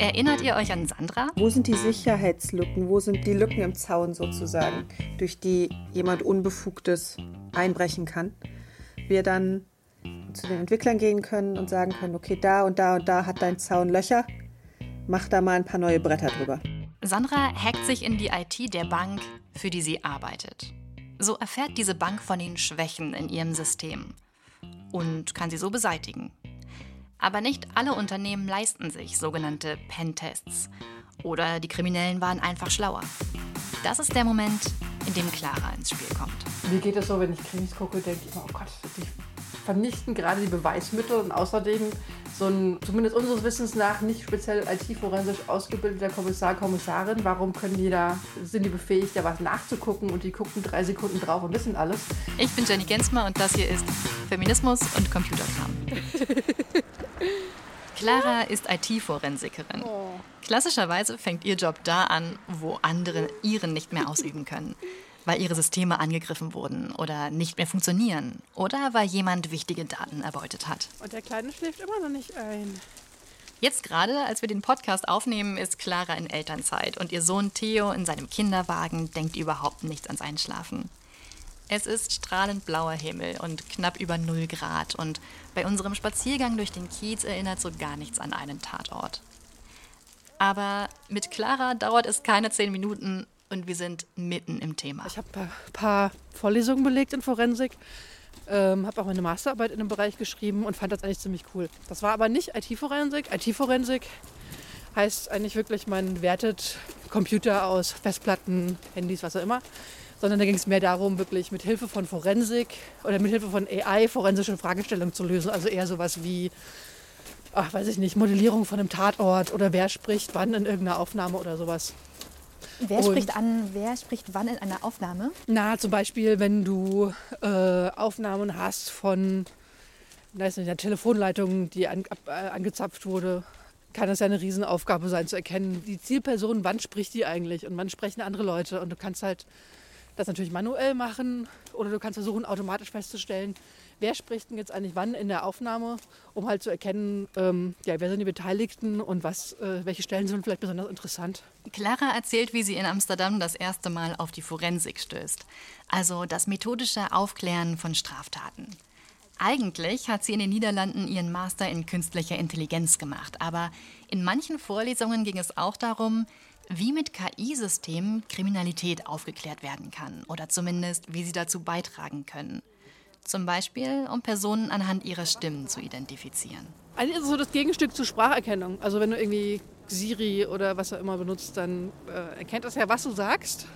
Erinnert ihr euch an Sandra? Wo sind die Sicherheitslücken? Wo sind die Lücken im Zaun sozusagen, durch die jemand Unbefugtes einbrechen kann? Wir dann zu den Entwicklern gehen können und sagen können, okay, da und da und da hat dein Zaun Löcher, mach da mal ein paar neue Bretter drüber. Sandra hackt sich in die IT der Bank, für die sie arbeitet. So erfährt diese Bank von den Schwächen in ihrem System und kann sie so beseitigen. Aber nicht alle Unternehmen leisten sich sogenannte Pentests. Oder die Kriminellen waren einfach schlauer. Das ist der Moment, in dem Clara ins Spiel kommt. Mir geht es so, wenn ich Krimis gucke, denke ich immer, oh Gott, die vernichten gerade die Beweismittel und außerdem so ein, zumindest unseres Wissens nach, nicht speziell IT-forensisch ausgebildeter Kommissar, Kommissarin, warum können die da, sind die befähigt, da was nachzugucken und die gucken drei Sekunden drauf und wissen alles? Ich bin Jenny Gensmer und das hier ist Feminismus und Computerkram. Clara ist IT-Forensikerin. Klassischerweise fängt ihr Job da an, wo andere ihren nicht mehr ausüben können. Weil ihre Systeme angegriffen wurden oder nicht mehr funktionieren. Oder weil jemand wichtige Daten erbeutet hat. Und der Kleine schläft immer noch nicht ein. Jetzt gerade, als wir den Podcast aufnehmen, ist Clara in Elternzeit und ihr Sohn Theo in seinem Kinderwagen denkt überhaupt nichts ans Einschlafen. Es ist strahlend blauer Himmel und knapp über 0 Grad und bei unserem Spaziergang durch den Kiez erinnert so gar nichts an einen Tatort. Aber mit Clara dauert es keine zehn Minuten und wir sind mitten im Thema. Ich habe ein paar Vorlesungen belegt in Forensik, ähm, habe auch meine Masterarbeit in dem Bereich geschrieben und fand das eigentlich ziemlich cool. Das war aber nicht IT-Forensik. IT-Forensik heißt eigentlich wirklich, man wertet Computer aus, Festplatten, Handys, was auch immer sondern da ging es mehr darum, wirklich mit Hilfe von Forensik oder mit Hilfe von AI forensische Fragestellungen zu lösen. Also eher sowas wie, ach, weiß ich nicht, Modellierung von einem Tatort oder wer spricht wann in irgendeiner Aufnahme oder sowas. Wer spricht an, wer spricht wann in einer Aufnahme? Na, zum Beispiel, wenn du äh, Aufnahmen hast von weiß nicht, einer Telefonleitung, die an, ab, äh, angezapft wurde, kann es ja eine Riesenaufgabe sein zu erkennen, die Zielperson, wann spricht die eigentlich und wann sprechen andere Leute. Und du kannst halt das natürlich manuell machen oder du kannst versuchen, automatisch festzustellen, wer spricht denn jetzt eigentlich wann in der Aufnahme, um halt zu erkennen, ähm, ja, wer sind die Beteiligten und was, äh, welche Stellen sind vielleicht besonders interessant. Clara erzählt, wie sie in Amsterdam das erste Mal auf die Forensik stößt, also das methodische Aufklären von Straftaten. Eigentlich hat sie in den Niederlanden ihren Master in künstlicher Intelligenz gemacht, aber in manchen Vorlesungen ging es auch darum, wie mit KI-Systemen Kriminalität aufgeklärt werden kann oder zumindest wie sie dazu beitragen können. Zum Beispiel, um Personen anhand ihrer Stimmen zu identifizieren. Eigentlich ist es so das Gegenstück zur Spracherkennung. Also wenn du irgendwie Siri oder was auch immer benutzt, dann äh, erkennt das ja, was du sagst.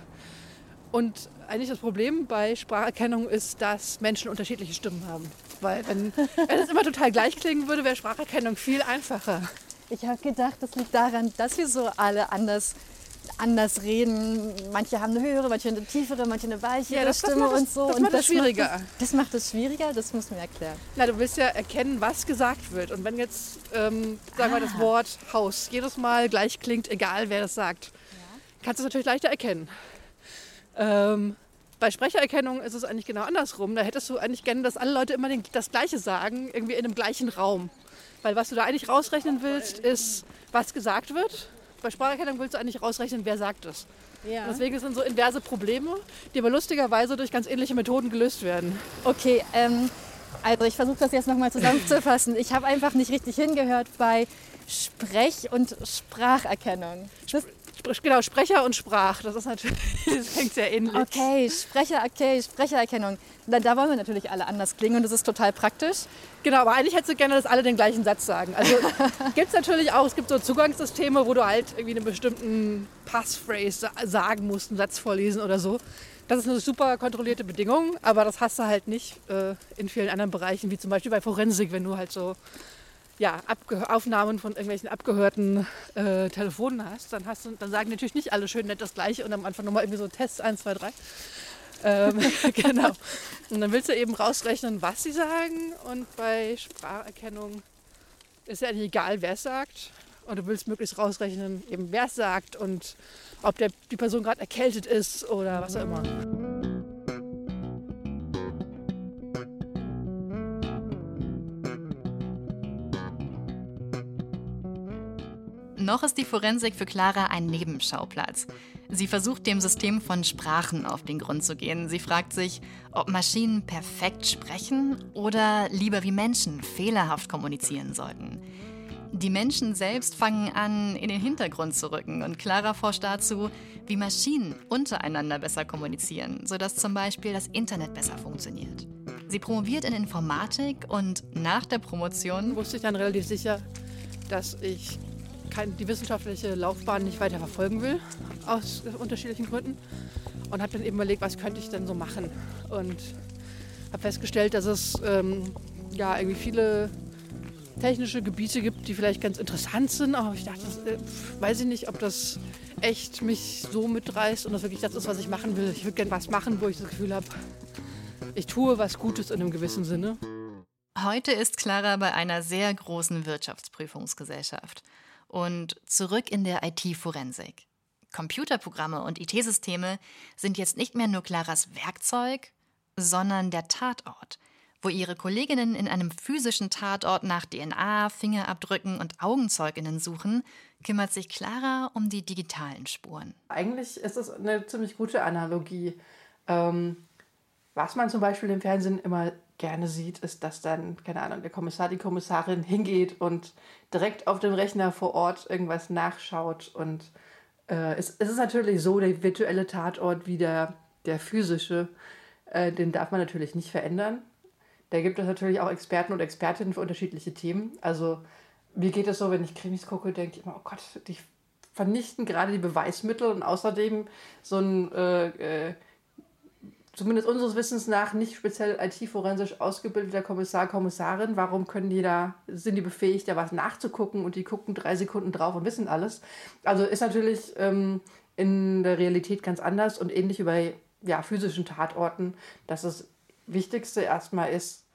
Und eigentlich das Problem bei Spracherkennung ist, dass Menschen unterschiedliche Stimmen haben. Weil wenn, wenn es immer total gleich klingen würde, wäre Spracherkennung viel einfacher. Ich habe gedacht, das liegt daran, dass wir so alle anders anders reden. Manche haben eine höhere, manche eine tiefere, manche eine weichere ja, das, Stimme das und so. Das macht es schwieriger. Macht das, das, macht es schwieriger, das muss mir erklären. Na, du willst ja erkennen, was gesagt wird. Und wenn jetzt, ähm, sagen wir, ah. das Wort Haus jedes Mal gleich klingt, egal wer das sagt, ja. kannst du es natürlich leichter erkennen. Ähm, bei Sprechererkennung ist es eigentlich genau andersrum. Da hättest du eigentlich gerne, dass alle Leute immer das Gleiche sagen, irgendwie in einem gleichen Raum. Weil was du da eigentlich rausrechnen willst, ist, was gesagt wird. Bei Spracherkennung willst du eigentlich rausrechnen, wer sagt es. Ja. Deswegen sind so inverse Probleme, die aber lustigerweise durch ganz ähnliche Methoden gelöst werden. Okay, ähm, also ich versuche das jetzt nochmal zusammenzufassen. Ich habe einfach nicht richtig hingehört bei Sprech- und Spracherkennung. Das genau, Sprecher und Sprach, das ist natürlich, das hängt sehr ähnlich. Okay, Sprecher, okay, Sprechererkennung. Da, da wollen wir natürlich alle anders klingen und das ist total praktisch. Genau, aber eigentlich hättest du gerne, dass alle den gleichen Satz sagen. Also gibt es natürlich auch, es gibt so Zugangssysteme, wo du halt irgendwie einen bestimmten Passphrase sagen musst, einen Satz vorlesen oder so. Das ist eine super kontrollierte Bedingung, aber das hast du halt nicht äh, in vielen anderen Bereichen, wie zum Beispiel bei Forensik, wenn du halt so ja, Aufnahmen von irgendwelchen abgehörten äh, Telefonen hast, dann, hast du, dann sagen natürlich nicht alle schön nett das Gleiche und am Anfang nochmal irgendwie so Test 1, 2, 3. Ähm, genau. Und dann willst du eben rausrechnen, was sie sagen. Und bei Spracherkennung ist ja eigentlich egal, wer es sagt. Und du willst möglichst rausrechnen, eben wer es sagt und ob der, die Person gerade erkältet ist oder was auch immer. Noch ist die Forensik für Clara ein Nebenschauplatz. Sie versucht dem System von Sprachen auf den Grund zu gehen. Sie fragt sich, ob Maschinen perfekt sprechen oder lieber wie Menschen fehlerhaft kommunizieren sollten. Die Menschen selbst fangen an, in den Hintergrund zu rücken und Clara forscht dazu, wie Maschinen untereinander besser kommunizieren, sodass zum Beispiel das Internet besser funktioniert. Sie promoviert in Informatik und nach der Promotion wusste ich dann relativ sicher, dass ich kein, die wissenschaftliche Laufbahn nicht weiter verfolgen will, aus unterschiedlichen Gründen. Und habe dann eben überlegt, was könnte ich denn so machen. Und habe festgestellt, dass es ähm, ja irgendwie viele technische Gebiete gibt, die vielleicht ganz interessant sind, aber ich dachte, äh, weiß ich nicht, ob das echt mich so mitreißt und das wirklich das ist, was ich machen will. Ich würde gerne was machen, wo ich das Gefühl habe, ich tue was Gutes in einem gewissen Sinne. Heute ist Clara bei einer sehr großen Wirtschaftsprüfungsgesellschaft und zurück in der IT-Forensik. Computerprogramme und IT-Systeme sind jetzt nicht mehr nur Claras Werkzeug, sondern der Tatort – wo ihre Kolleginnen in einem physischen Tatort nach DNA, Fingerabdrücken und Augenzeuginnen suchen, kümmert sich Clara um die digitalen Spuren. Eigentlich ist es eine ziemlich gute Analogie. Ähm, was man zum Beispiel im Fernsehen immer gerne sieht, ist, dass dann, keine Ahnung, der Kommissar, die Kommissarin hingeht und direkt auf dem Rechner vor Ort irgendwas nachschaut. Und äh, es, es, ist natürlich so, der virtuelle Tatort wie der, der physische, äh, den darf man natürlich nicht verändern. Da gibt es natürlich auch Experten und Expertinnen für unterschiedliche Themen. Also mir geht es so, wenn ich Krimis gucke, denke ich immer, oh Gott, die vernichten gerade die Beweismittel und außerdem so ein, äh, äh, zumindest unseres Wissens nach, nicht speziell IT-forensisch ausgebildeter Kommissar, Kommissarin. Warum können die da, sind die befähigt, da was nachzugucken und die gucken drei Sekunden drauf und wissen alles? Also ist natürlich ähm, in der Realität ganz anders und ähnlich wie bei ja, physischen Tatorten, dass das Wichtigste erstmal ist,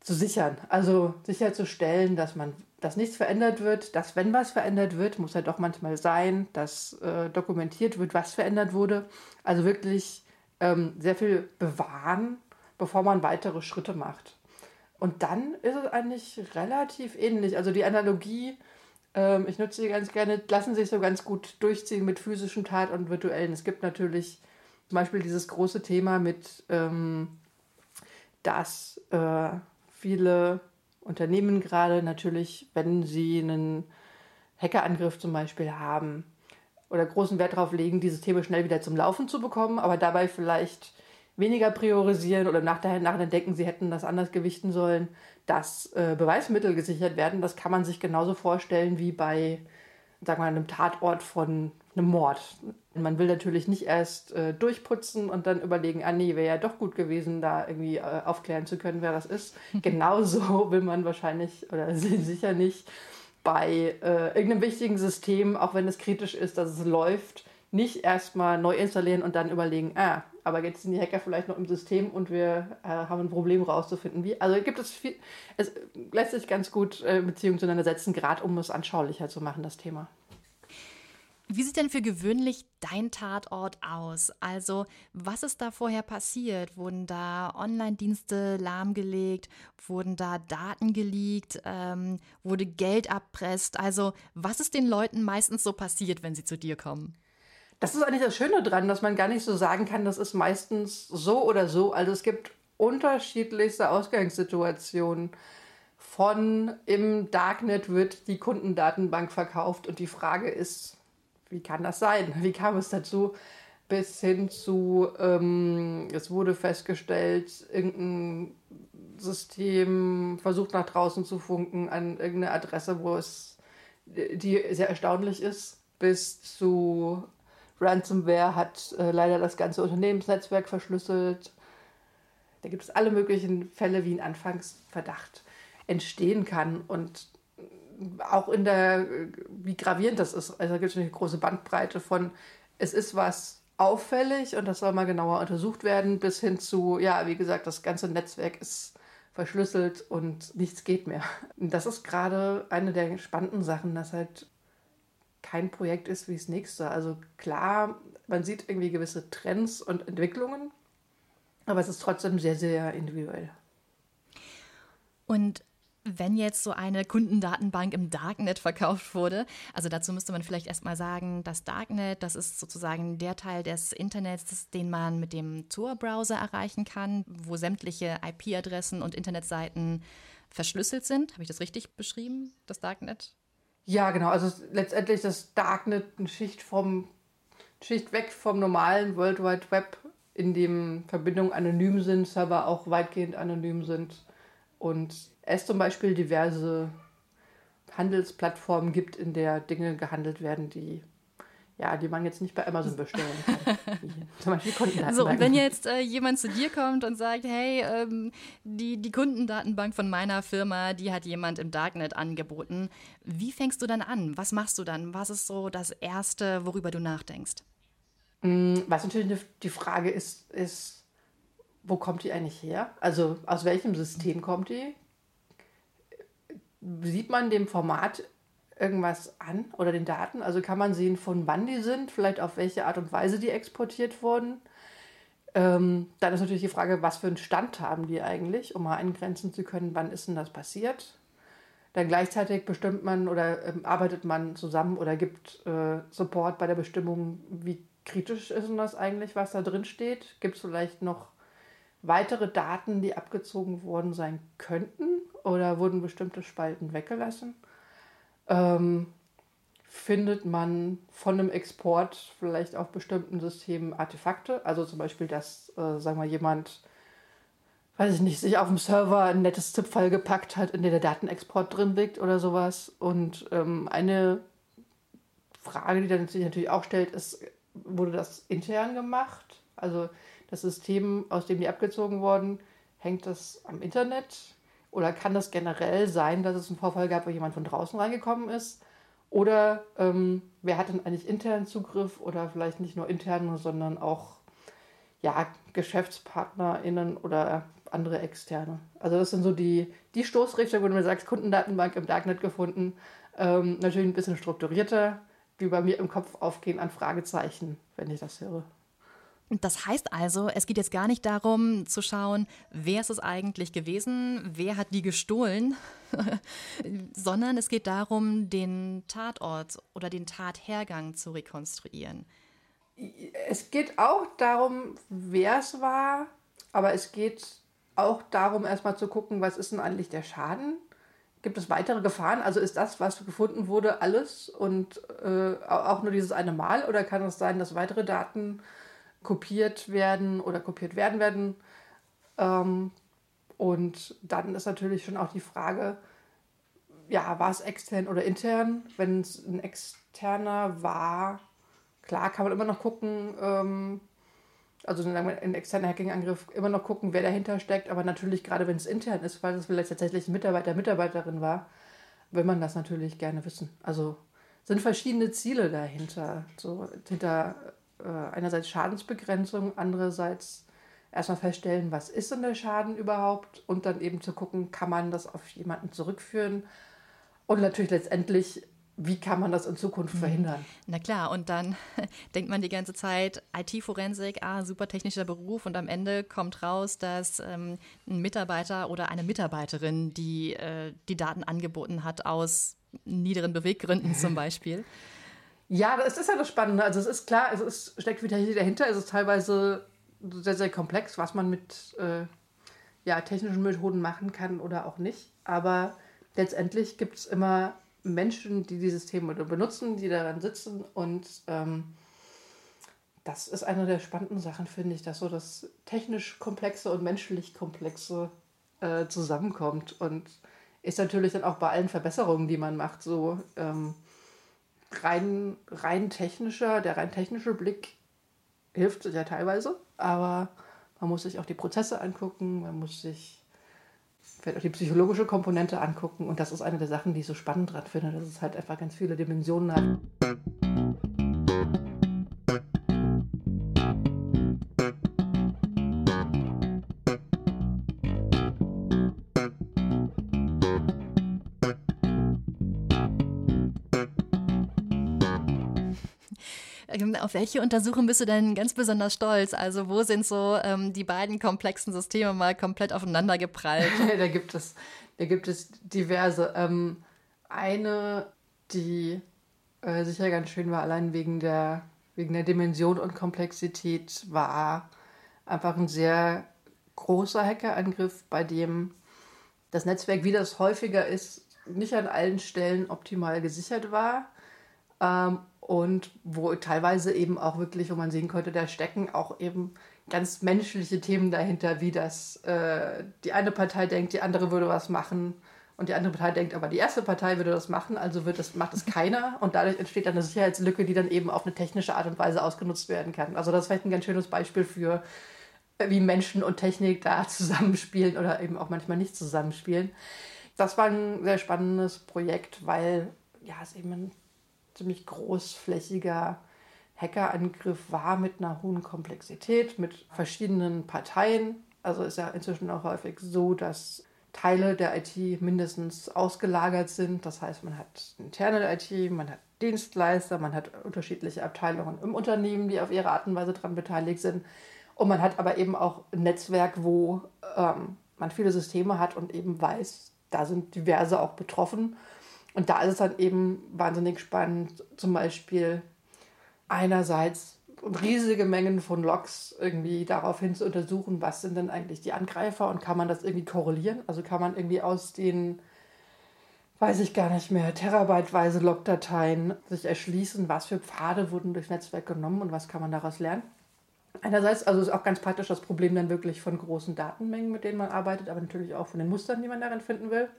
zu sichern. Also sicherzustellen, dass man, dass nichts verändert wird, dass wenn was verändert wird, muss ja doch manchmal sein, dass äh, dokumentiert wird, was verändert wurde. Also wirklich ähm, sehr viel bewahren, bevor man weitere Schritte macht. Und dann ist es eigentlich relativ ähnlich. Also die Analogie, ähm, ich nutze sie ganz gerne, lassen sich so ganz gut durchziehen mit physischen Tat und virtuellen. Es gibt natürlich zum Beispiel dieses große Thema mit, ähm, dass äh, viele Unternehmen gerade natürlich, wenn sie einen Hackerangriff zum Beispiel haben oder großen Wert darauf legen, dieses Thema schnell wieder zum Laufen zu bekommen, aber dabei vielleicht weniger priorisieren oder nachher, nachher denken, sie hätten das anders gewichten sollen, dass äh, Beweismittel gesichert werden. Das kann man sich genauso vorstellen wie bei, sagen wir mal, einem Tatort von einem Mord. Man will natürlich nicht erst äh, durchputzen und dann überlegen, ah nee, wäre ja doch gut gewesen, da irgendwie äh, aufklären zu können, wer das ist. Genauso will man wahrscheinlich oder sicher nicht bei äh, irgendeinem wichtigen System, auch wenn es kritisch ist, dass es läuft, nicht erstmal neu installieren und dann überlegen, ah, aber jetzt sind die Hacker vielleicht noch im System und wir äh, haben ein Problem rauszufinden, wie. Also gibt es viel, es lässt sich ganz gut äh, Beziehungen zueinander setzen, gerade um es anschaulicher zu machen, das Thema. Wie sieht denn für gewöhnlich dein Tatort aus? Also, was ist da vorher passiert? Wurden da Online-Dienste lahmgelegt? Wurden da Daten geleakt? Ähm, wurde Geld abpresst? Also, was ist den Leuten meistens so passiert, wenn sie zu dir kommen? Das ist eigentlich das Schöne dran, dass man gar nicht so sagen kann, das ist meistens so oder so. Also, es gibt unterschiedlichste Ausgangssituationen von im Darknet wird die Kundendatenbank verkauft und die Frage ist, wie kann das sein? Wie kam es dazu? Bis hin zu, ähm, es wurde festgestellt, irgendein System versucht nach draußen zu funken an irgendeine Adresse, wo es, die sehr erstaunlich ist, bis zu Ransomware hat äh, leider das ganze Unternehmensnetzwerk verschlüsselt. Da gibt es alle möglichen Fälle, wie ein Anfangsverdacht entstehen kann. Und auch in der, wie gravierend das ist. Also da gibt es eine große Bandbreite von, es ist was auffällig und das soll mal genauer untersucht werden, bis hin zu, ja, wie gesagt, das ganze Netzwerk ist verschlüsselt und nichts geht mehr. Das ist gerade eine der spannenden Sachen, dass halt kein Projekt ist wie das nächste. Also klar, man sieht irgendwie gewisse Trends und Entwicklungen, aber es ist trotzdem sehr, sehr individuell. Und wenn jetzt so eine Kundendatenbank im Darknet verkauft wurde, also dazu müsste man vielleicht erstmal sagen, das Darknet, das ist sozusagen der Teil des Internets, den man mit dem Tor-Browser erreichen kann, wo sämtliche IP-Adressen und Internetseiten verschlüsselt sind. Habe ich das richtig beschrieben, das Darknet? Ja, genau. Also letztendlich das Darknet eine Schicht vom Schicht weg vom normalen World Wide Web, in dem Verbindungen anonym sind, Server auch weitgehend anonym sind und es zum Beispiel diverse Handelsplattformen gibt, in der Dinge gehandelt werden, die ja, die man jetzt nicht bei Amazon bestellen kann. Zum Beispiel Kundendatenbank. So, und wenn jetzt äh, jemand zu dir kommt und sagt, hey, ähm, die, die Kundendatenbank von meiner Firma, die hat jemand im Darknet angeboten, wie fängst du dann an? Was machst du dann? Was ist so das Erste, worüber du nachdenkst? Mm, was natürlich die Frage ist, ist, wo kommt die eigentlich her? Also aus welchem System kommt die? Sieht man dem Format irgendwas an oder den Daten? Also kann man sehen, von wann die sind, vielleicht auf welche Art und Weise die exportiert wurden? Ähm, dann ist natürlich die Frage, was für einen Stand haben die eigentlich, um mal eingrenzen zu können, wann ist denn das passiert? Dann gleichzeitig bestimmt man oder ähm, arbeitet man zusammen oder gibt äh, Support bei der Bestimmung, wie kritisch ist denn das eigentlich, was da drin steht? Gibt es vielleicht noch weitere Daten, die abgezogen worden sein könnten oder wurden bestimmte Spalten weggelassen? Ähm, findet man von einem Export vielleicht auf bestimmten Systemen Artefakte? Also zum Beispiel, dass, äh, sagen wir, jemand, weiß ich nicht, sich auf dem Server ein nettes ZIP-File gepackt hat, in dem der Datenexport drin liegt oder sowas. Und ähm, eine Frage, die dann sich natürlich auch stellt, ist, wurde das intern gemacht? Also das System, aus dem die abgezogen wurden, hängt das am Internet? Oder kann das generell sein, dass es einen Vorfall gab, wo jemand von draußen reingekommen ist? Oder ähm, wer hat denn eigentlich internen Zugriff oder vielleicht nicht nur interne, sondern auch ja, GeschäftspartnerInnen oder andere externe? Also das sind so die, die Stoßrichtungen, wo du mir sagst, Kundendatenbank im Darknet gefunden. Ähm, natürlich ein bisschen strukturierter, die bei mir im Kopf aufgehen an Fragezeichen, wenn ich das höre. Das heißt also, es geht jetzt gar nicht darum zu schauen, wer ist es eigentlich gewesen, wer hat die gestohlen, sondern es geht darum, den Tatort oder den Tathergang zu rekonstruieren. Es geht auch darum, wer es war, aber es geht auch darum, erstmal zu gucken, was ist denn eigentlich der Schaden? Gibt es weitere Gefahren? Also ist das, was gefunden wurde, alles und äh, auch nur dieses eine Mal? Oder kann es sein, dass weitere Daten kopiert werden oder kopiert werden werden. Ähm, und dann ist natürlich schon auch die Frage, ja, war es extern oder intern? Wenn es ein externer war, klar kann man immer noch gucken, ähm, also ein externer Hacking-Angriff, immer noch gucken, wer dahinter steckt. Aber natürlich, gerade wenn es intern ist, weil es vielleicht tatsächlich ein Mitarbeiter, Mitarbeiterin war, will man das natürlich gerne wissen. Also sind verschiedene Ziele dahinter. So hinter einerseits Schadensbegrenzung, andererseits erstmal feststellen, was ist denn der Schaden überhaupt und dann eben zu gucken, kann man das auf jemanden zurückführen und natürlich letztendlich wie kann man das in Zukunft mhm. verhindern? Na klar, und dann denkt man die ganze Zeit, IT-Forensik, ah, super technischer Beruf und am Ende kommt raus, dass ähm, ein Mitarbeiter oder eine Mitarbeiterin, die äh, die Daten angeboten hat aus niederen Beweggründen zum Beispiel. Ja, das ist ja das Spannende. Also es ist klar, es ist, steckt wieder dahinter. Es ist teilweise sehr, sehr komplex, was man mit äh, ja, technischen Methoden machen kann oder auch nicht. Aber letztendlich gibt es immer Menschen, die die Systeme benutzen, die daran sitzen. Und ähm, das ist eine der spannenden Sachen, finde ich, dass so das technisch Komplexe und menschlich Komplexe äh, zusammenkommt. Und ist natürlich dann auch bei allen Verbesserungen, die man macht, so. Ähm, rein, rein technischer, der rein technische Blick hilft ja teilweise, aber man muss sich auch die Prozesse angucken, man muss sich vielleicht auch die psychologische Komponente angucken und das ist eine der Sachen, die ich so spannend dran finde, dass es halt einfach ganz viele Dimensionen hat. Welche Untersuchung bist du denn ganz besonders stolz? Also wo sind so ähm, die beiden komplexen Systeme mal komplett aufeinander geprallt? da gibt es, da gibt es diverse. Ähm, eine, die äh, sicher ganz schön war, allein wegen der, wegen der Dimension und Komplexität, war einfach ein sehr großer Hackerangriff, bei dem das Netzwerk, wie das häufiger ist, nicht an allen Stellen optimal gesichert war. Ähm, und wo teilweise eben auch wirklich, wo man sehen konnte, da stecken auch eben ganz menschliche Themen dahinter, wie das äh, die eine Partei denkt, die andere würde was machen und die andere Partei denkt, aber die erste Partei würde das machen, also wird das, macht es keiner und dadurch entsteht dann eine Sicherheitslücke, die dann eben auf eine technische Art und Weise ausgenutzt werden kann. Also das ist vielleicht ein ganz schönes Beispiel für, wie Menschen und Technik da zusammenspielen oder eben auch manchmal nicht zusammenspielen. Das war ein sehr spannendes Projekt, weil ja, es eben ein ziemlich großflächiger Hackerangriff war mit einer hohen Komplexität, mit verschiedenen Parteien. Also ist ja inzwischen auch häufig so, dass Teile der IT mindestens ausgelagert sind. Das heißt, man hat interne IT, man hat Dienstleister, man hat unterschiedliche Abteilungen im Unternehmen, die auf ihre Art und Weise daran beteiligt sind. Und man hat aber eben auch ein Netzwerk, wo ähm, man viele Systeme hat und eben weiß, da sind diverse auch betroffen. Und da ist es dann eben wahnsinnig spannend, zum Beispiel einerseits riesige Mengen von Logs irgendwie darauf hin zu untersuchen, was sind denn eigentlich die Angreifer und kann man das irgendwie korrelieren? Also kann man irgendwie aus den, weiß ich gar nicht mehr, terabyteweise Logdateien sich erschließen, was für Pfade wurden durchs Netzwerk genommen und was kann man daraus lernen? Einerseits, also ist auch ganz praktisch das Problem dann wirklich von großen Datenmengen, mit denen man arbeitet, aber natürlich auch von den Mustern, die man darin finden will.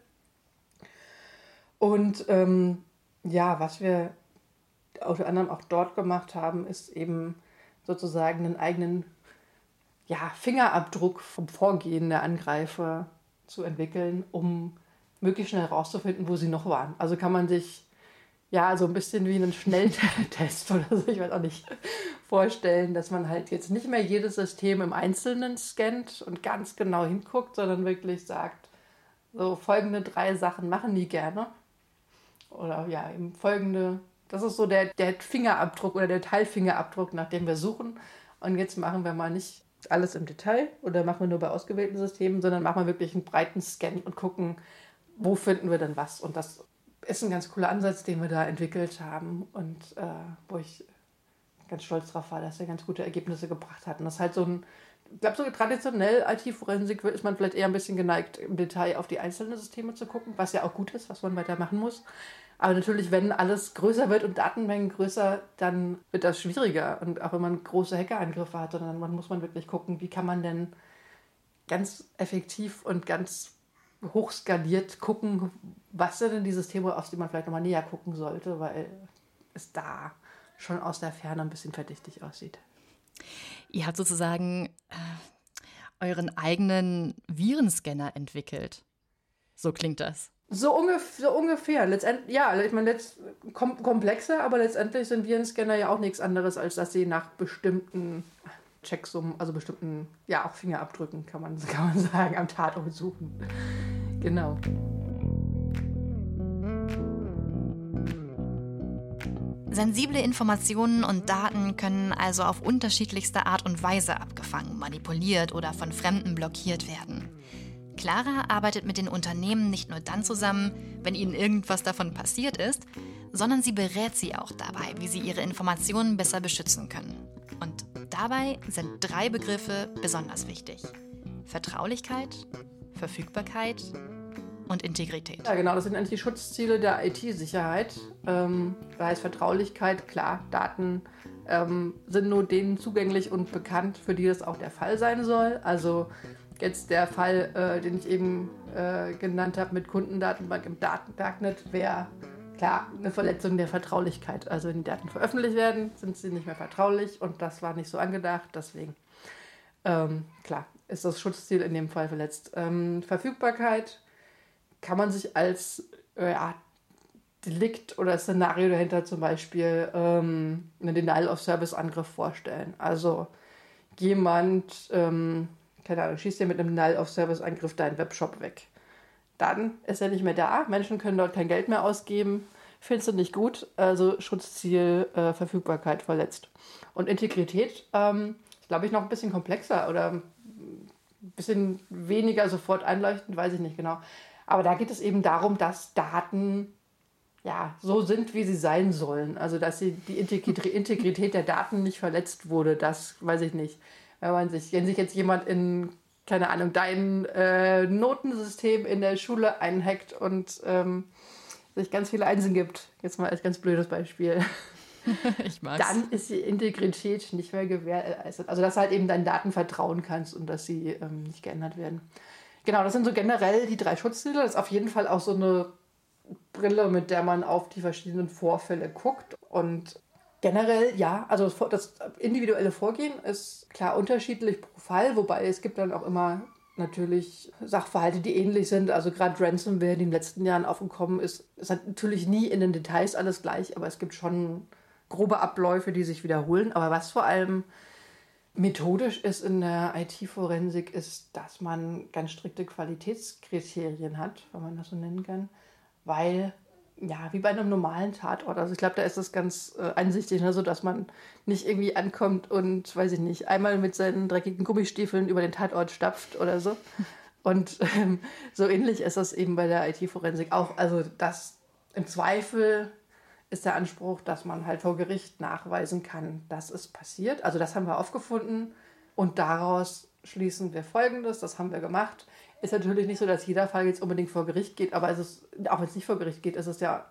Und ähm, ja, was wir unter anderem auch dort gemacht haben, ist eben sozusagen einen eigenen ja, Fingerabdruck vom Vorgehen der Angreifer zu entwickeln, um möglichst schnell herauszufinden, wo sie noch waren. Also kann man sich ja, so ein bisschen wie einen Schnelltest oder so, ich weiß auch nicht, vorstellen, dass man halt jetzt nicht mehr jedes System im Einzelnen scannt und ganz genau hinguckt, sondern wirklich sagt, so folgende drei Sachen machen die gerne. Oder ja, eben folgende, das ist so der, der Fingerabdruck oder der Teilfingerabdruck, nach dem wir suchen. Und jetzt machen wir mal nicht alles im Detail oder machen wir nur bei ausgewählten Systemen, sondern machen wir wirklich einen breiten Scan und gucken, wo finden wir denn was. Und das ist ein ganz cooler Ansatz, den wir da entwickelt haben und äh, wo ich ganz stolz drauf war, dass er ganz gute Ergebnisse gebracht hat. Und das ist halt so ein, ich glaube, so traditionell IT-Forensik ist man vielleicht eher ein bisschen geneigt, im Detail auf die einzelnen Systeme zu gucken, was ja auch gut ist, was man weitermachen muss. Aber natürlich, wenn alles größer wird und Datenmengen größer, dann wird das schwieriger. Und auch wenn man große Hackerangriffe hat, dann muss man wirklich gucken, wie kann man denn ganz effektiv und ganz hochskaliert gucken, was sind denn die Systeme, auf die man vielleicht nochmal näher gucken sollte, weil es da schon aus der Ferne ein bisschen verdächtig aussieht. Ihr habt sozusagen äh, euren eigenen Virenscanner entwickelt. So klingt das. So, ungef so ungefähr. Letztendlich, ja, ich meine, kom komplexer, aber letztendlich sind Virenscanner ja auch nichts anderes, als dass sie nach bestimmten Checksummen, also bestimmten, ja, auch Fingerabdrücken, kann man, kann man sagen, am Tatort suchen. Genau. Sensible Informationen und Daten können also auf unterschiedlichste Art und Weise abgefangen, manipuliert oder von Fremden blockiert werden. Clara arbeitet mit den Unternehmen nicht nur dann zusammen, wenn ihnen irgendwas davon passiert ist, sondern sie berät sie auch dabei, wie sie ihre Informationen besser beschützen können. Und dabei sind drei Begriffe besonders wichtig. Vertraulichkeit, Verfügbarkeit und Integrität. Ja, genau, das sind eigentlich die Schutzziele der IT-Sicherheit. Ähm, da heißt Vertraulichkeit, klar, Daten ähm, sind nur denen zugänglich und bekannt, für die das auch der Fall sein soll. Also jetzt der Fall, äh, den ich eben äh, genannt habe mit Kundendatenbank im Daten wäre klar eine Verletzung der Vertraulichkeit. Also wenn die Daten veröffentlicht werden, sind sie nicht mehr vertraulich und das war nicht so angedacht. Deswegen, ähm, klar, ist das Schutzziel in dem Fall verletzt. Ähm, Verfügbarkeit kann man sich als äh, Delikt oder Szenario dahinter zum Beispiel ähm, einen Denial-of-Service-Angriff vorstellen. Also jemand, ähm, keine Ahnung, schießt dir mit einem Denial-of-Service-Angriff deinen Webshop weg. Dann ist er nicht mehr da, Menschen können dort kein Geld mehr ausgeben, findest du nicht gut. Also Schutzziel, äh, Verfügbarkeit verletzt. Und Integrität ähm, glaube ich, noch ein bisschen komplexer oder ein bisschen weniger sofort einleuchtend, weiß ich nicht genau. Aber da geht es eben darum, dass Daten ja, so sind, wie sie sein sollen. Also, dass sie die Integrität der Daten nicht verletzt wurde, das weiß ich nicht. Wenn man sich, wenn sich jetzt jemand in, keine Ahnung, dein äh, Notensystem in der Schule einhackt und ähm, sich ganz viele Einsen gibt, jetzt mal als ganz blödes Beispiel, ich mag's. dann ist die Integrität nicht mehr gewährleistet. Also, dass du halt eben deinen Daten vertrauen kannst und dass sie ähm, nicht geändert werden. Genau, das sind so generell die drei Schutzziele. Das ist auf jeden Fall auch so eine Brille, mit der man auf die verschiedenen Vorfälle guckt. Und generell, ja, also das individuelle Vorgehen ist klar unterschiedlich pro Fall, wobei es gibt dann auch immer natürlich Sachverhalte, die ähnlich sind. Also gerade Ransomware, die in den letzten Jahren aufgekommen ist, ist halt natürlich nie in den Details alles gleich, aber es gibt schon grobe Abläufe, die sich wiederholen. Aber was vor allem methodisch ist in der IT-Forensik, ist, dass man ganz strikte Qualitätskriterien hat, wenn man das so nennen kann weil ja, wie bei einem normalen Tatort. Also ich glaube, da ist es ganz äh, einsichtig, ne? so dass man nicht irgendwie ankommt und, weiß ich nicht, einmal mit seinen dreckigen Gummistiefeln über den Tatort stapft oder so. Und ähm, so ähnlich ist das eben bei der IT-Forensik auch. Also das im Zweifel ist der Anspruch, dass man halt vor Gericht nachweisen kann, dass es passiert. Also das haben wir aufgefunden und daraus schließen wir Folgendes, das haben wir gemacht. Ist natürlich nicht so, dass jeder Fall jetzt unbedingt vor Gericht geht, aber es ist, auch wenn es nicht vor Gericht geht, ist es ja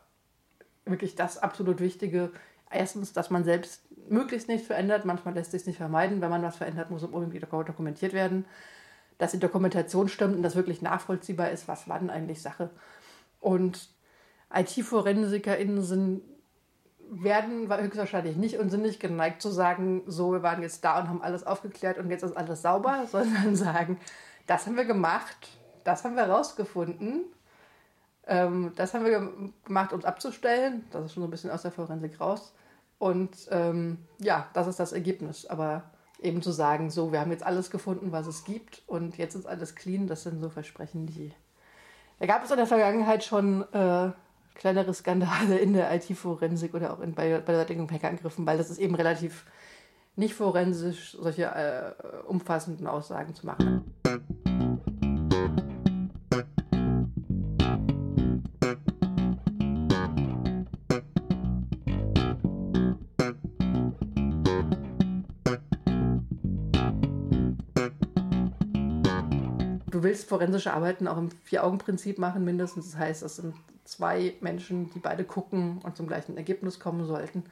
wirklich das absolut Wichtige. Erstens, dass man selbst möglichst nichts verändert. Manchmal lässt sich es nicht vermeiden. Wenn man was verändert, muss es irgendwie dokumentiert werden. Dass die Dokumentation stimmt und das wirklich nachvollziehbar ist, was war denn eigentlich Sache. Und IT-ForensikerInnen sind werden höchstwahrscheinlich nicht und sind nicht geneigt zu sagen, so, wir waren jetzt da und haben alles aufgeklärt und jetzt ist alles sauber, sondern sagen, das haben wir gemacht, das haben wir rausgefunden, ähm, das haben wir gemacht, es abzustellen. Das ist schon so ein bisschen aus der Forensik raus. Und ähm, ja, das ist das Ergebnis. Aber eben zu sagen, so, wir haben jetzt alles gefunden, was es gibt und jetzt ist alles clean, das sind so Versprechen, die. Da gab es in der Vergangenheit schon äh, kleinere Skandale in der IT-Forensik oder auch in, bei, bei derartigen Hackerangriffen, weil das ist eben relativ nicht forensisch, solche äh, umfassenden Aussagen zu machen. Forensische Arbeiten auch im Vier-Augen-Prinzip machen, mindestens. Das heißt, es sind zwei Menschen, die beide gucken und zum gleichen Ergebnis kommen sollten.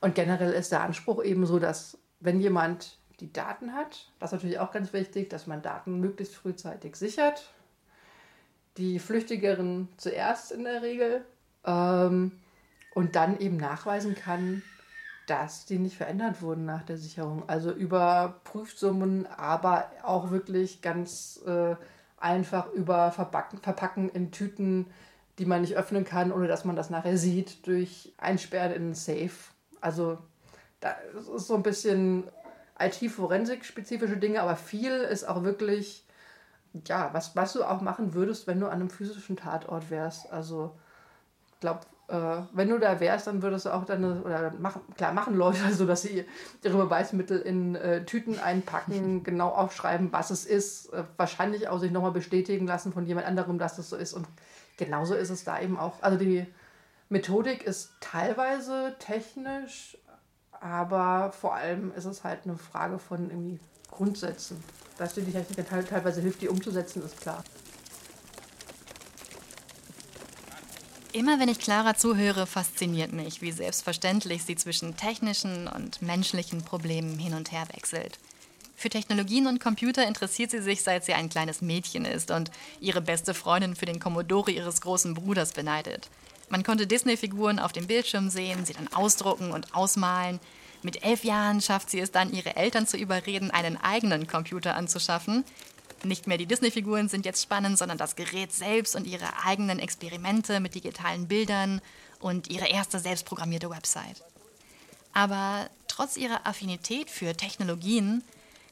Und generell ist der Anspruch eben so, dass wenn jemand die Daten hat, das ist natürlich auch ganz wichtig, dass man Daten möglichst frühzeitig sichert. Die Flüchtigeren zuerst in der Regel ähm, und dann eben nachweisen kann, dass die nicht verändert wurden nach der Sicherung. Also über Prüfsummen, aber auch wirklich ganz äh, einfach über Verpacken, Verpacken in Tüten, die man nicht öffnen kann, ohne dass man das nachher sieht, durch Einsperren in einen Safe. Also das ist so ein bisschen IT-Forensik-spezifische Dinge, aber viel ist auch wirklich, ja, was, was du auch machen würdest, wenn du an einem physischen Tatort wärst. Also, ich glaube, äh, wenn du da wärst, dann würdest du auch deine, oder machen, klar, machen Leute so, dass sie ihre Beweismittel in äh, Tüten einpacken, genau aufschreiben, was es ist, äh, wahrscheinlich auch sich nochmal bestätigen lassen von jemand anderem, dass das so ist. Und genauso ist es da eben auch. Also, die Methodik ist teilweise technisch aber vor allem ist es halt eine Frage von irgendwie Grundsätzen. Dass dir die Technik teilweise hilft, die umzusetzen, ist klar. Immer wenn ich Clara zuhöre, fasziniert mich, wie selbstverständlich sie zwischen technischen und menschlichen Problemen hin und her wechselt. Für Technologien und Computer interessiert sie sich, seit sie ein kleines Mädchen ist und ihre beste Freundin für den Commodore ihres großen Bruders beneidet. Man konnte Disney-Figuren auf dem Bildschirm sehen, sie dann ausdrucken und ausmalen. Mit elf Jahren schafft sie es dann, ihre Eltern zu überreden, einen eigenen Computer anzuschaffen. Nicht mehr die Disney-Figuren sind jetzt spannend, sondern das Gerät selbst und ihre eigenen Experimente mit digitalen Bildern und ihre erste selbstprogrammierte Website. Aber trotz ihrer Affinität für Technologien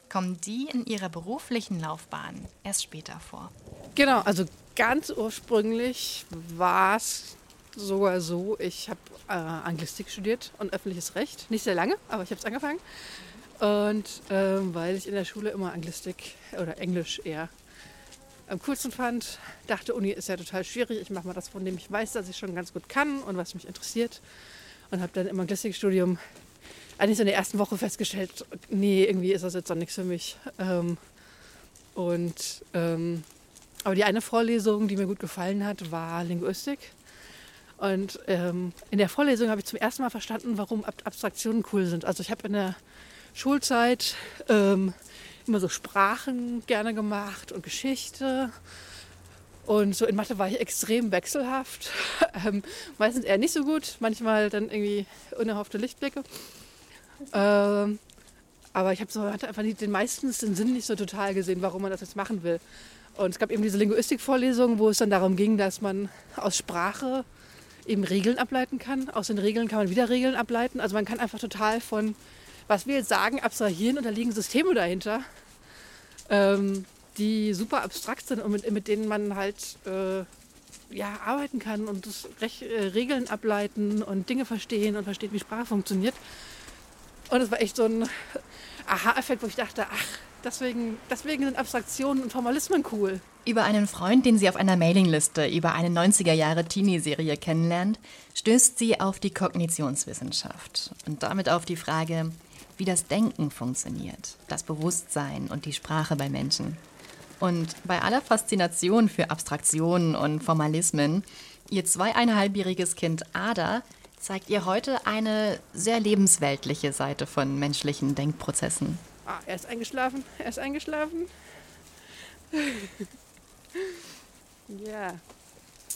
kommen die in ihrer beruflichen Laufbahn erst später vor. Genau, also ganz ursprünglich war es sogar so, ich habe äh, Anglistik studiert und öffentliches Recht. Nicht sehr lange, aber ich habe es angefangen. Und ähm, weil ich in der Schule immer Anglistik oder Englisch eher am coolsten fand, dachte, Uni ist ja total schwierig. Ich mache mal das, von dem ich weiß, dass ich schon ganz gut kann und was mich interessiert. Und habe dann im Anglistikstudium eigentlich so in der ersten Woche festgestellt, nee, irgendwie ist das jetzt doch nichts für mich. Ähm, und ähm, aber die eine Vorlesung, die mir gut gefallen hat, war Linguistik. Und ähm, in der Vorlesung habe ich zum ersten Mal verstanden, warum Ab Abstraktionen cool sind. Also ich habe in der Schulzeit ähm, immer so Sprachen gerne gemacht und Geschichte. Und so in Mathe war ich extrem wechselhaft. ähm, meistens eher nicht so gut, manchmal dann irgendwie unerhoffte Lichtblicke. Ähm, aber ich habe so hatte einfach nicht, den meistens den Sinn nicht so total gesehen, warum man das jetzt machen will. Und es gab eben diese Linguistikvorlesung, wo es dann darum ging, dass man aus Sprache eben Regeln ableiten kann. Aus den Regeln kann man wieder Regeln ableiten. Also man kann einfach total von was wir jetzt sagen, abstrahieren und da liegen Systeme dahinter, ähm, die super abstrakt sind und mit, mit denen man halt äh, ja, arbeiten kann und Rech äh, Regeln ableiten und Dinge verstehen und versteht, wie Sprache funktioniert. Und es war echt so ein Aha-Effekt, wo ich dachte, ach, deswegen, deswegen sind Abstraktionen und Formalismen cool. Über einen Freund, den sie auf einer Mailingliste über eine 90er Jahre Teenie-Serie kennenlernt, stößt sie auf die Kognitionswissenschaft und damit auf die Frage, wie das Denken funktioniert, das Bewusstsein und die Sprache bei Menschen. Und bei aller Faszination für Abstraktionen und Formalismen, ihr zweieinhalbjähriges Kind Ada zeigt ihr heute eine sehr lebensweltliche Seite von menschlichen Denkprozessen. Ah, er ist eingeschlafen, er ist eingeschlafen. ja.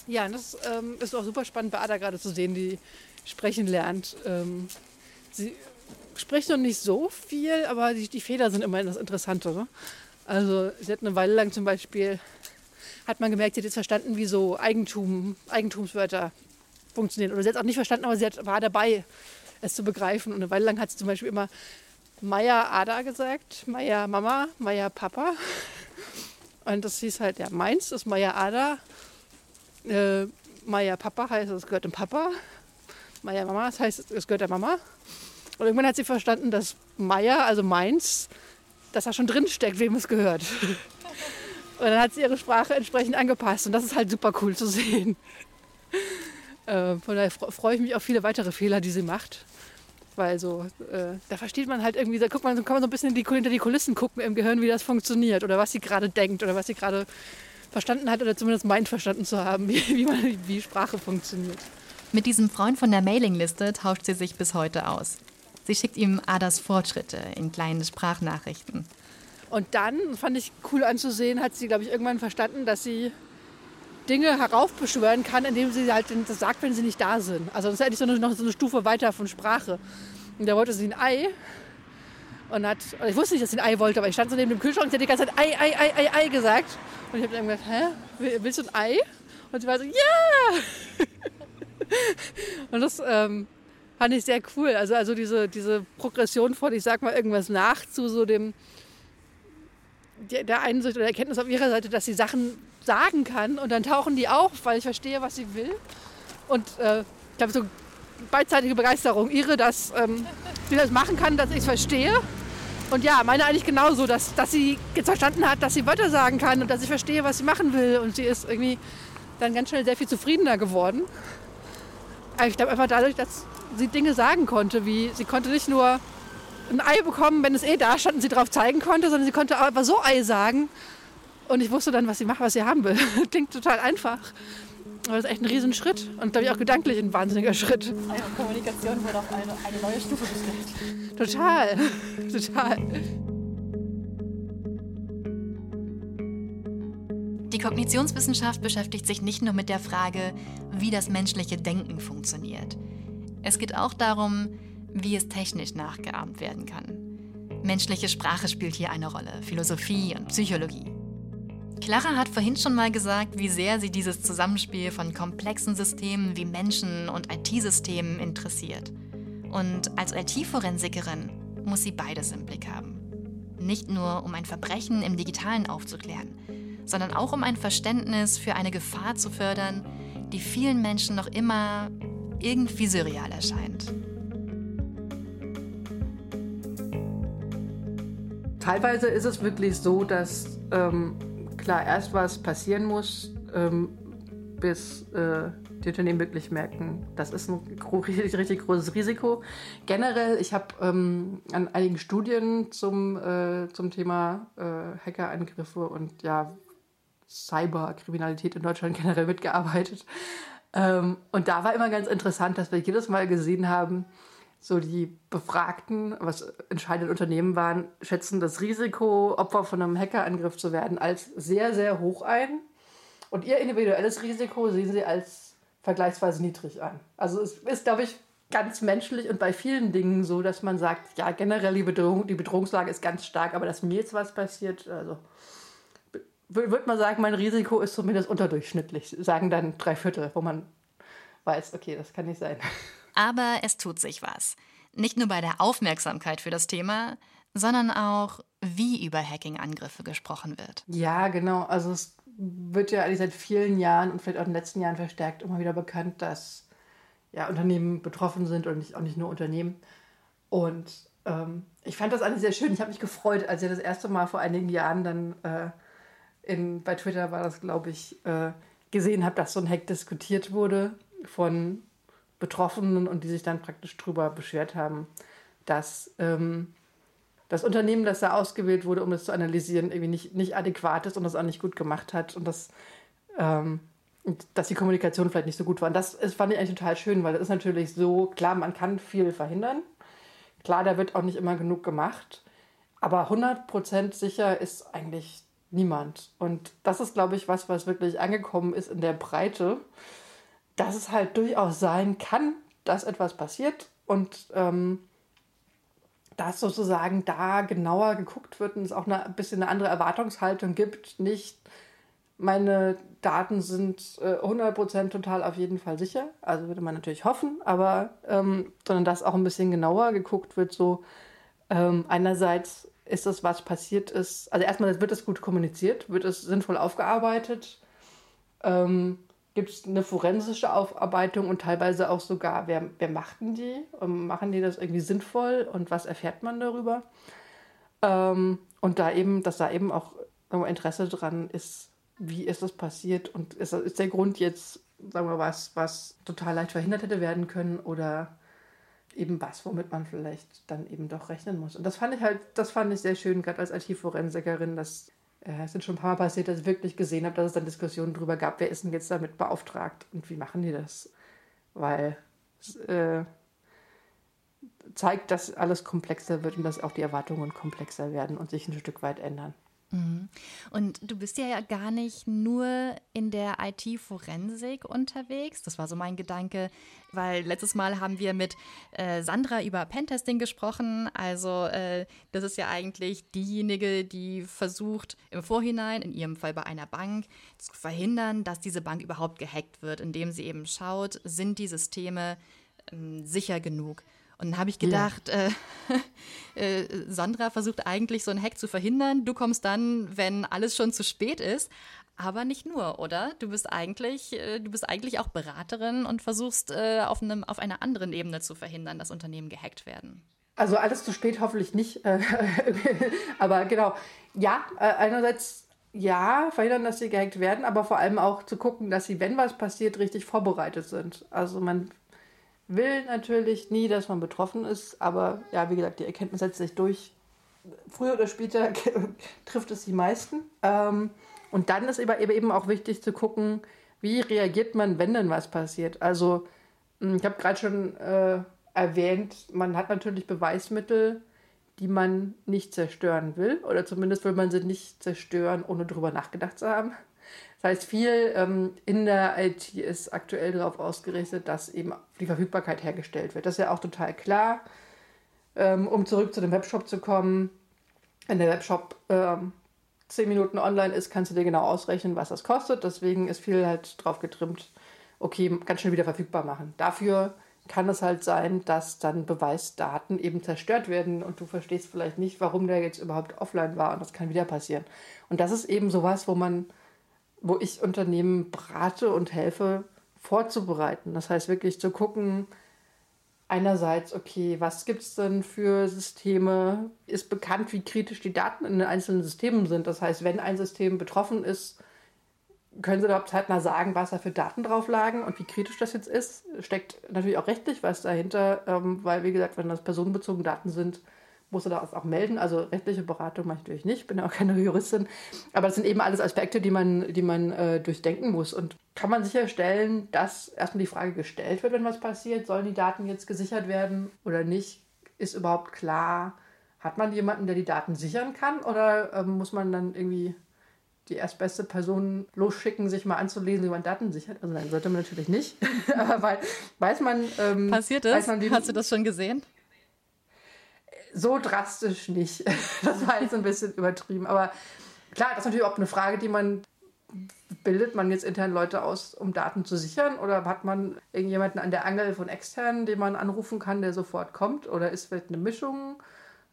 Ja, das ähm, ist auch super spannend bei Ada gerade zu sehen, die sprechen lernt. Ähm, sie spricht noch nicht so viel, aber die, die Fehler sind immer das Interessantere. Also sie hat eine Weile lang zum Beispiel, hat man gemerkt, sie hat jetzt verstanden, wie so Eigentum, Eigentumswörter funktionieren. Oder sie hat es auch nicht verstanden, aber sie hat, war dabei, es zu begreifen. Und eine Weile lang hat sie zum Beispiel immer Meier Ada gesagt, Meier Mama, Meier Papa. Und das hieß halt, ja, meins ist Meier Ada. Äh, Meier Papa heißt, es gehört dem Papa. Meier Mama, das heißt, es gehört der Mama. Und irgendwann hat sie verstanden, dass Meier, also meins, dass da schon drin steckt, wem es gehört. Und dann hat sie ihre Sprache entsprechend angepasst. Und das ist halt super cool zu sehen. Äh, von daher freue ich mich auf viele weitere Fehler, die sie macht. Weil so, äh, da versteht man halt irgendwie, da guckt man, kann man so ein bisschen die, hinter die Kulissen gucken im Gehirn, wie das funktioniert oder was sie gerade denkt oder was sie gerade verstanden hat oder zumindest meint verstanden zu haben, wie, wie, man, wie Sprache funktioniert. Mit diesem Freund von der Mailingliste tauscht sie sich bis heute aus. Sie schickt ihm Adas Fortschritte in kleinen Sprachnachrichten. Und dann fand ich cool anzusehen, hat sie, glaube ich, irgendwann verstanden, dass sie Dinge heraufbeschwören kann, indem sie halt das sagt, wenn sie nicht da sind. Also das ist eigentlich so eine, noch so eine Stufe weiter von Sprache. Und da wollte sie ein Ei. Und hat, und ich wusste nicht, dass sie ein Ei wollte, aber ich stand so neben dem Kühlschrank und sie hat die ganze Zeit Ei, Ei, Ei, Ei, Ei gesagt. Und ich habe dann gesagt, hä, willst du ein Ei? Und sie war so, ja! und das ähm, fand ich sehr cool. Also, also diese, diese Progression von, ich sag mal, irgendwas nach zu so dem, der Einsicht oder Erkenntnis auf ihrer Seite, dass sie Sachen sagen kann und dann tauchen die auf, weil ich verstehe, was sie will. Und äh, ich glaube, so beidseitige Begeisterung. Ihre, dass ähm, sie das machen kann, dass ich es verstehe. Und ja, meine eigentlich genauso, dass, dass sie jetzt verstanden hat, dass sie Wörter sagen kann und dass ich verstehe, was sie machen will. Und sie ist irgendwie dann ganz schnell sehr viel zufriedener geworden. Aber ich glaube einfach dadurch, dass sie Dinge sagen konnte, wie sie konnte nicht nur ein Ei bekommen, wenn es eh da stand und sie drauf zeigen konnte, sondern sie konnte aber so Ei sagen. Und ich wusste dann, was sie macht, was sie haben will. Klingt total einfach. Aber das ist echt ein Riesenschritt und glaube ich auch gedanklich ein wahnsinniger Schritt. Also Kommunikation wurde auf eine, eine neue Stufe gestellt. Total, total. Die Kognitionswissenschaft beschäftigt sich nicht nur mit der Frage, wie das menschliche Denken funktioniert. Es geht auch darum, wie es technisch nachgeahmt werden kann. Menschliche Sprache spielt hier eine Rolle, Philosophie und Psychologie. Clara hat vorhin schon mal gesagt, wie sehr sie dieses Zusammenspiel von komplexen Systemen wie Menschen und IT-Systemen interessiert. Und als IT-Forensikerin muss sie beides im Blick haben. Nicht nur, um ein Verbrechen im digitalen aufzuklären, sondern auch um ein Verständnis für eine Gefahr zu fördern, die vielen Menschen noch immer irgendwie surreal erscheint. Teilweise ist es wirklich so, dass ähm, klar erst was passieren muss, ähm, bis äh, die Unternehmen wirklich merken, das ist ein richtig, richtig großes Risiko. Generell, ich habe ähm, an einigen Studien zum, äh, zum Thema äh, Hackerangriffe und ja, Cyberkriminalität in Deutschland generell mitgearbeitet. Ähm, und da war immer ganz interessant, dass wir jedes Mal gesehen haben, so die Befragten, was entscheidende Unternehmen waren, schätzen das Risiko, Opfer von einem Hackerangriff zu werden, als sehr, sehr hoch ein. Und ihr individuelles Risiko sehen sie als vergleichsweise niedrig an. Also es ist, glaube ich, ganz menschlich und bei vielen Dingen so, dass man sagt, ja, generell die, Bedrohung, die Bedrohungslage ist ganz stark, aber dass mir jetzt was passiert, also würde man sagen, mein Risiko ist zumindest unterdurchschnittlich, sagen dann drei Viertel, wo man weiß, okay, das kann nicht sein. Aber es tut sich was. Nicht nur bei der Aufmerksamkeit für das Thema, sondern auch, wie über Hacking-Angriffe gesprochen wird. Ja, genau. Also es wird ja eigentlich seit vielen Jahren und vielleicht auch in den letzten Jahren verstärkt immer wieder bekannt, dass ja, Unternehmen betroffen sind und nicht, auch nicht nur Unternehmen. Und ähm, ich fand das eigentlich sehr schön. Ich habe mich gefreut, als ich das erste Mal vor einigen Jahren dann äh, in, bei Twitter war das, glaube ich, äh, gesehen habe, dass so ein Hack diskutiert wurde von Betroffenen und die sich dann praktisch drüber beschwert haben, dass ähm, das Unternehmen, das da ausgewählt wurde, um das zu analysieren, irgendwie nicht, nicht adäquat ist und das auch nicht gut gemacht hat und das, ähm, dass die Kommunikation vielleicht nicht so gut war. Und das ist, fand ich eigentlich total schön, weil das ist natürlich so, klar, man kann viel verhindern. Klar, da wird auch nicht immer genug gemacht. Aber 100% sicher ist eigentlich niemand. Und das ist, glaube ich, was, was wirklich angekommen ist in der Breite, dass es halt durchaus sein kann, dass etwas passiert und ähm, dass sozusagen da genauer geguckt wird und es auch ein bisschen eine andere Erwartungshaltung gibt. Nicht, meine Daten sind äh, 100% total auf jeden Fall sicher, also würde man natürlich hoffen, aber ähm, sondern dass auch ein bisschen genauer geguckt wird, so ähm, einerseits ist das, was passiert ist, also erstmal wird es gut kommuniziert, wird es sinnvoll aufgearbeitet, ähm, gibt es eine forensische Aufarbeitung und teilweise auch sogar, wer, wer macht denn die? Und machen die das irgendwie sinnvoll und was erfährt man darüber? Ähm, und da eben, dass da eben auch Interesse dran ist, wie ist das passiert und ist, ist der Grund jetzt, sagen wir was, was total leicht verhindert hätte werden können oder eben was, womit man vielleicht dann eben doch rechnen muss. Und das fand ich halt, das fand ich sehr schön, gerade als IT-Forensikerin, dass äh, es sind schon ein paar Mal passiert, dass ich wirklich gesehen habe, dass es dann Diskussionen darüber gab, wer ist denn jetzt damit beauftragt und wie machen die das? Weil es äh, zeigt, dass alles komplexer wird und dass auch die Erwartungen komplexer werden und sich ein Stück weit ändern. Mhm. Und du bist ja gar nicht nur in der IT-Forensik unterwegs. Das war so mein Gedanke, weil letztes Mal haben wir mit äh, Sandra über Pentesting gesprochen. Also äh, das ist ja eigentlich diejenige, die versucht im Vorhinein, in ihrem Fall bei einer Bank, zu verhindern, dass diese Bank überhaupt gehackt wird, indem sie eben schaut, sind die Systeme äh, sicher genug. Und dann habe ich gedacht, ja. äh, äh, Sandra versucht eigentlich so einen Hack zu verhindern. Du kommst dann, wenn alles schon zu spät ist. Aber nicht nur, oder? Du bist eigentlich, äh, du bist eigentlich auch Beraterin und versuchst äh, auf, einem, auf einer anderen Ebene zu verhindern, dass Unternehmen gehackt werden. Also alles zu spät hoffentlich nicht. Äh, aber genau, ja, äh, einerseits ja, verhindern, dass sie gehackt werden, aber vor allem auch zu gucken, dass sie, wenn was passiert, richtig vorbereitet sind. Also man will natürlich nie, dass man betroffen ist, aber ja, wie gesagt, die Erkenntnis setzt sich durch. Früher oder später trifft es die meisten. Ähm, und dann ist eben auch wichtig zu gucken, wie reagiert man, wenn denn was passiert. Also, hm, ich habe gerade schon äh, erwähnt, man hat natürlich Beweismittel, die man nicht zerstören will. Oder zumindest will man sie nicht zerstören, ohne darüber nachgedacht zu haben. Das heißt, viel ähm, in der IT ist aktuell darauf ausgerichtet, dass eben die Verfügbarkeit hergestellt wird. Das ist ja auch total klar. Ähm, um zurück zu dem Webshop zu kommen, wenn der Webshop ähm, 10 Minuten online ist, kannst du dir genau ausrechnen, was das kostet. Deswegen ist viel halt drauf getrimmt, okay, ganz schnell wieder verfügbar machen. Dafür kann es halt sein, dass dann Beweisdaten eben zerstört werden und du verstehst vielleicht nicht, warum der jetzt überhaupt offline war und das kann wieder passieren. Und das ist eben sowas, wo man wo ich Unternehmen berate und helfe, vorzubereiten. Das heißt wirklich zu gucken, einerseits, okay, was gibt es denn für Systeme? Ist bekannt, wie kritisch die Daten in den einzelnen Systemen sind. Das heißt, wenn ein System betroffen ist, können Sie überhaupt zeitnah sagen, was da für Daten drauf lagen und wie kritisch das jetzt ist? Steckt natürlich auch rechtlich was dahinter, ähm, weil, wie gesagt, wenn das personenbezogene Daten sind, muss er das auch melden. Also rechtliche Beratung mache ich natürlich nicht, bin ja auch keine Juristin. Aber das sind eben alles Aspekte, die man, die man äh, durchdenken muss. Und kann man sicherstellen, dass erstmal die Frage gestellt wird, wenn was passiert, sollen die Daten jetzt gesichert werden oder nicht? Ist überhaupt klar, hat man jemanden, der die Daten sichern kann oder ähm, muss man dann irgendwie die erstbeste Person losschicken, sich mal anzulesen, wie man Daten sichert. Also nein, sollte man natürlich nicht. Aber weil, weiß man. Ähm, Passiert es? Hast du das schon gesehen? So drastisch nicht. Das war jetzt ein bisschen übertrieben. Aber klar, das ist natürlich auch eine Frage, die man bildet man jetzt intern Leute aus, um Daten zu sichern? Oder hat man irgendjemanden an der Angel von externen, den man anrufen kann, der sofort kommt? Oder ist vielleicht eine Mischung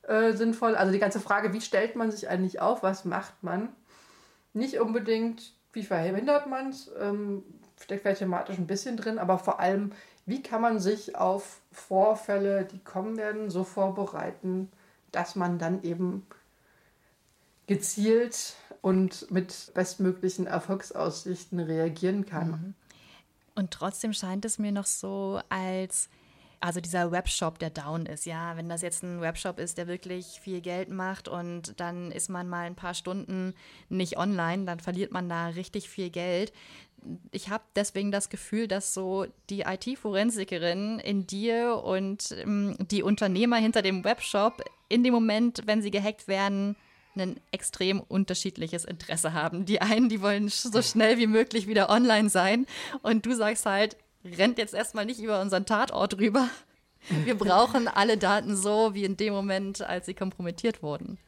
äh, sinnvoll? Also die ganze Frage, wie stellt man sich eigentlich auf? Was macht man? Nicht unbedingt, wie verhindert man es? Ähm, steckt vielleicht thematisch ein bisschen drin, aber vor allem, wie kann man sich auf Vorfälle, die kommen werden, so vorbereiten, dass man dann eben gezielt und mit bestmöglichen Erfolgsaussichten reagieren kann. Mhm. Und trotzdem scheint es mir noch so, als also dieser Webshop, der down ist, ja, wenn das jetzt ein Webshop ist, der wirklich viel Geld macht und dann ist man mal ein paar Stunden nicht online, dann verliert man da richtig viel Geld ich habe deswegen das Gefühl, dass so die IT-Forensikerin in dir und ähm, die Unternehmer hinter dem Webshop in dem Moment, wenn sie gehackt werden, ein extrem unterschiedliches Interesse haben. Die einen, die wollen so schnell wie möglich wieder online sein und du sagst halt, rennt jetzt erstmal nicht über unseren Tatort rüber. Wir brauchen alle Daten so wie in dem Moment, als sie kompromittiert wurden.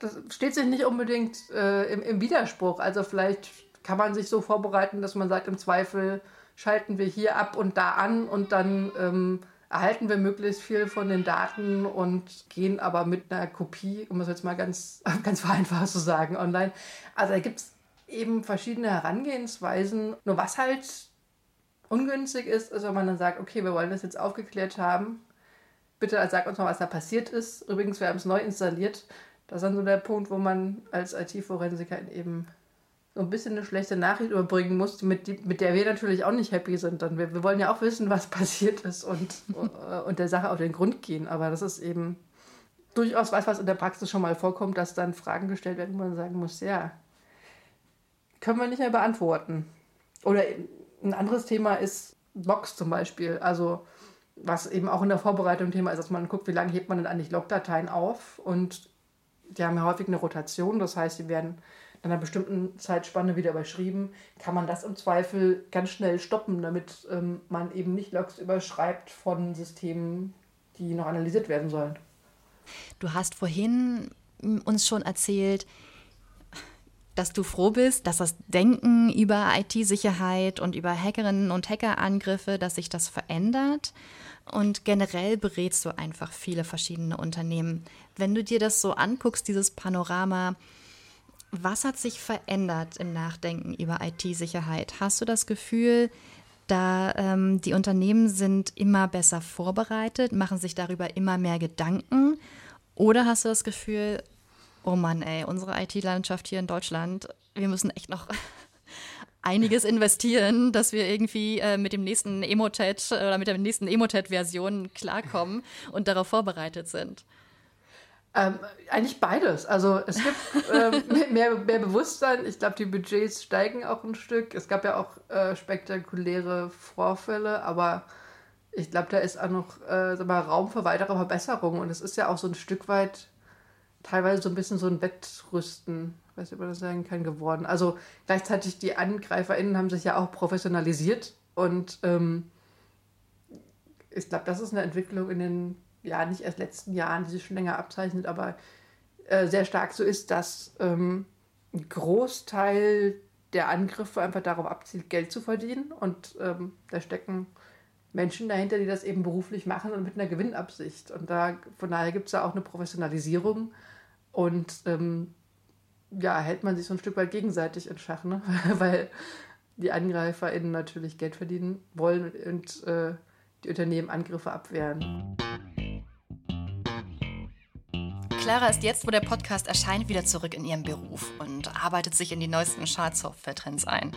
Das steht sich nicht unbedingt äh, im, im Widerspruch. Also vielleicht kann man sich so vorbereiten, dass man sagt, im Zweifel schalten wir hier ab und da an und dann ähm, erhalten wir möglichst viel von den Daten und gehen aber mit einer Kopie, um es jetzt mal ganz, ganz vereinfacht zu sagen, online. Also da gibt es eben verschiedene Herangehensweisen. Nur was halt ungünstig ist, ist, wenn man dann sagt, okay, wir wollen das jetzt aufgeklärt haben. Bitte sag uns mal, was da passiert ist. Übrigens, wir haben es neu installiert. Das ist dann so der Punkt, wo man als IT-Forensiker eben so ein bisschen eine schlechte Nachricht überbringen muss, mit, mit der wir natürlich auch nicht happy sind. Dann wir, wir wollen ja auch wissen, was passiert ist und, äh, und der Sache auf den Grund gehen. Aber das ist eben durchaus was, was in der Praxis schon mal vorkommt, dass dann Fragen gestellt werden, wo man sagen muss, ja, können wir nicht mehr beantworten. Oder ein anderes Thema ist Logs zum Beispiel. Also was eben auch in der Vorbereitung Thema ist, dass man guckt, wie lange hebt man denn eigentlich Logdateien auf. Und die haben ja häufig eine Rotation, das heißt, die werden einer bestimmten Zeitspanne wieder überschrieben, kann man das im Zweifel ganz schnell stoppen, damit ähm, man eben nicht Logs überschreibt von Systemen, die noch analysiert werden sollen. Du hast vorhin uns schon erzählt, dass du froh bist, dass das Denken über IT-Sicherheit und über Hackerinnen und Hackerangriffe, dass sich das verändert. Und generell berätst du einfach viele verschiedene Unternehmen. Wenn du dir das so anguckst, dieses Panorama, was hat sich verändert im Nachdenken über IT-Sicherheit? Hast du das Gefühl, da ähm, die Unternehmen sind immer besser vorbereitet, machen sich darüber immer mehr Gedanken? Oder hast du das Gefühl, oh Mann, ey, unsere IT-Landschaft hier in Deutschland, wir müssen echt noch einiges investieren, dass wir irgendwie äh, mit dem nächsten Emotet oder mit der nächsten Emotet-Version klarkommen und darauf vorbereitet sind? Ähm, eigentlich beides. Also es gibt ähm, mehr, mehr Bewusstsein. Ich glaube, die Budgets steigen auch ein Stück. Es gab ja auch äh, spektakuläre Vorfälle, aber ich glaube, da ist auch noch äh, mal, Raum für weitere Verbesserungen. Und es ist ja auch so ein Stück weit teilweise so ein bisschen so ein Wettrüsten, weiß ich, ob man das sagen kann, geworden. Also gleichzeitig die AngreiferInnen haben sich ja auch professionalisiert und ähm, ich glaube, das ist eine Entwicklung in den ja nicht erst letzten Jahren, die sich schon länger abzeichnet, aber äh, sehr stark so ist, dass ähm, ein Großteil der Angriffe einfach darauf abzielt, Geld zu verdienen. Und ähm, da stecken Menschen dahinter, die das eben beruflich machen und mit einer Gewinnabsicht. Und da von daher gibt es da auch eine Professionalisierung. Und ähm, ja, hält man sich so ein Stück weit gegenseitig in Schach, ne? weil die AngreiferInnen natürlich Geld verdienen wollen und äh, die Unternehmen Angriffe abwehren. Clara ist jetzt, wo der Podcast erscheint, wieder zurück in ihrem Beruf und arbeitet sich in die neuesten Schadsoftware-Trends ein.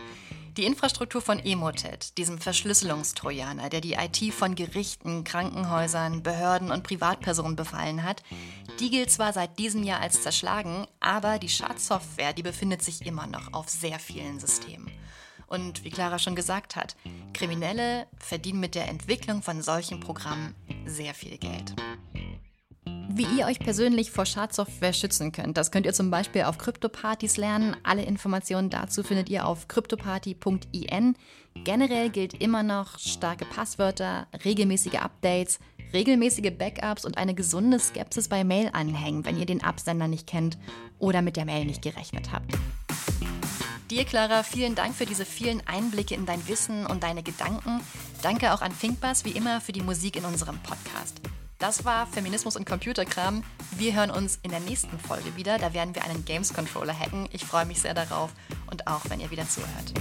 Die Infrastruktur von Emotet, diesem Verschlüsselungstrojaner, der die IT von Gerichten, Krankenhäusern, Behörden und Privatpersonen befallen hat, die gilt zwar seit diesem Jahr als zerschlagen, aber die Schadsoftware, die befindet sich immer noch auf sehr vielen Systemen. Und wie Clara schon gesagt hat, Kriminelle verdienen mit der Entwicklung von solchen Programmen sehr viel Geld. Wie ihr euch persönlich vor Schadsoftware schützen könnt, das könnt ihr zum Beispiel auf Kryptopartys lernen. Alle Informationen dazu findet ihr auf kryptoparty.in. Generell gilt immer noch starke Passwörter, regelmäßige Updates, regelmäßige Backups und eine gesunde Skepsis bei Mail-Anhängen, wenn ihr den Absender nicht kennt oder mit der Mail nicht gerechnet habt. Dir, Clara, vielen Dank für diese vielen Einblicke in dein Wissen und deine Gedanken. Danke auch an Finkbass wie immer für die Musik in unserem Podcast. Das war Feminismus und Computerkram. Wir hören uns in der nächsten Folge wieder. Da werden wir einen Games Controller hacken. Ich freue mich sehr darauf und auch, wenn ihr wieder zuhört.